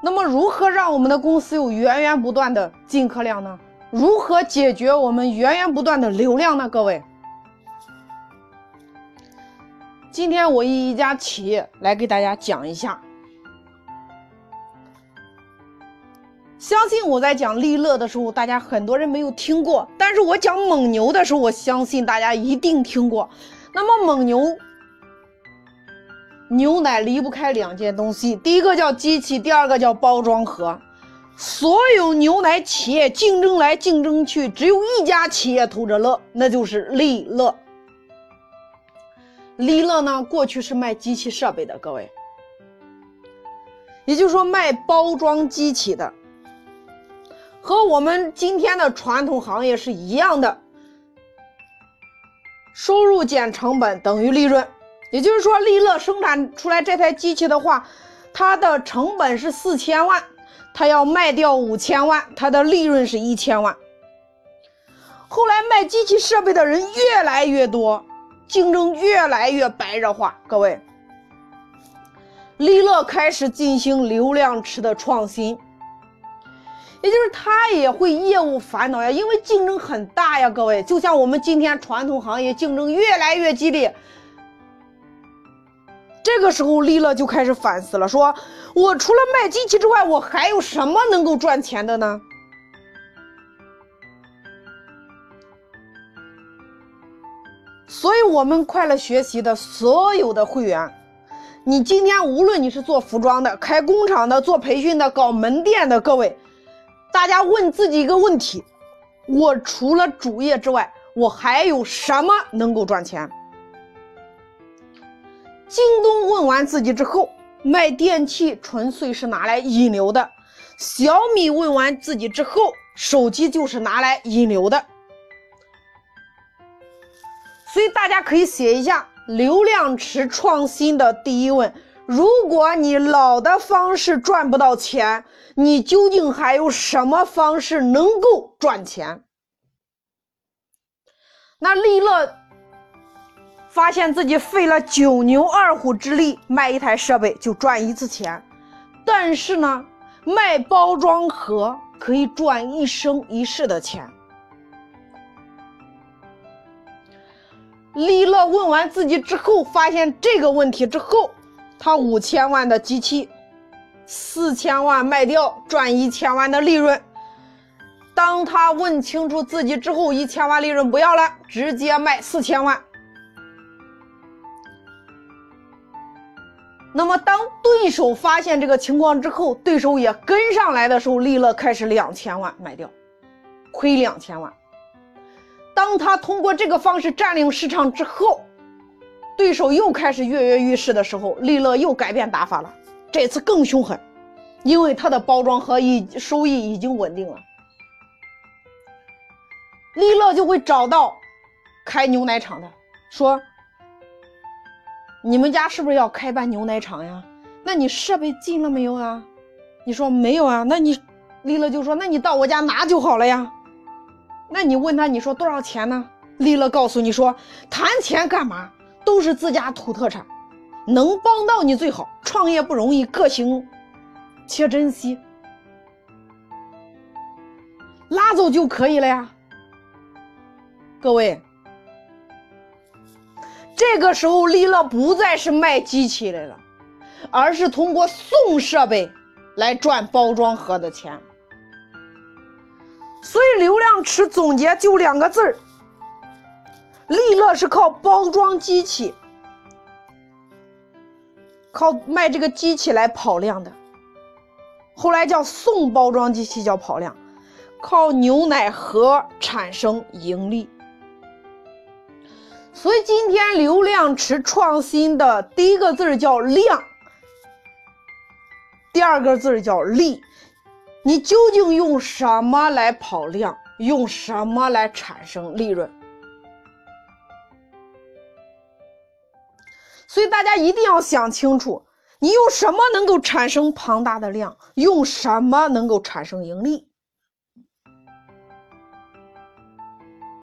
那么，如何让我们的公司有源源不断的进客量呢？如何解决我们源源不断的流量呢？各位，今天我以一家企业来给大家讲一下。相信我在讲利乐的时候，大家很多人没有听过，但是我讲蒙牛的时候，我相信大家一定听过。那么蒙牛。牛奶离不开两件东西，第一个叫机器，第二个叫包装盒。所有牛奶企业竞争来竞争去，只有一家企业偷着乐，那就是利乐。利乐呢，过去是卖机器设备的，各位，也就是说卖包装机器的，和我们今天的传统行业是一样的，收入减成本等于利润。也就是说，利乐生产出来这台机器的话，它的成本是四千万，它要卖掉五千万，它的利润是一千万。后来卖机器设备的人越来越多，竞争越来越白热化。各位，利乐开始进行流量池的创新，也就是他也会业务烦恼呀，因为竞争很大呀。各位，就像我们今天传统行业竞争越来越激烈。这个时候，利乐就开始反思了，说：“我除了卖机器之外，我还有什么能够赚钱的呢？”所以，我们快乐学习的所有的会员，你今天无论你是做服装的、开工厂的、做培训的、搞门店的，各位，大家问自己一个问题：我除了主业之外，我还有什么能够赚钱？京东问完自己之后，卖电器纯粹是拿来引流的；小米问完自己之后，手机就是拿来引流的。所以大家可以写一下流量池创新的第一问：如果你老的方式赚不到钱，你究竟还有什么方式能够赚钱？那利乐。发现自己费了九牛二虎之力卖一台设备就赚一次钱，但是呢，卖包装盒可以赚一生一世的钱。利乐问完自己之后，发现这个问题之后，他五千万的机器，四千万卖掉赚一千万的利润。当他问清楚自己之后，一千万利润不要了，直接卖四千万。那么，当对手发现这个情况之后，对手也跟上来的时候，利乐开始两千万卖掉，亏两千万。当他通过这个方式占领市场之后，对手又开始跃跃欲试的时候，利乐又改变打法了，这次更凶狠，因为他的包装盒已收益已经稳定了，利乐就会找到开牛奶厂的说。你们家是不是要开办牛奶厂呀？那你设备进了没有啊？你说没有啊？那你丽乐就说：“那你到我家拿就好了呀。”那你问他，你说多少钱呢？丽乐告诉你说：“谈钱干嘛？都是自家土特产，能帮到你最好。创业不容易，各行且珍惜，拉走就可以了呀。”各位。这个时候，利乐不再是卖机器来了，而是通过送设备来赚包装盒的钱。所以，流量池总结就两个字儿：利乐是靠包装机器，靠卖这个机器来跑量的。后来叫送包装机器叫跑量，靠牛奶盒产生盈利。所以今天流量池创新的第一个字叫量，第二个字叫利。你究竟用什么来跑量？用什么来产生利润？所以大家一定要想清楚，你用什么能够产生庞大的量？用什么能够产生盈利？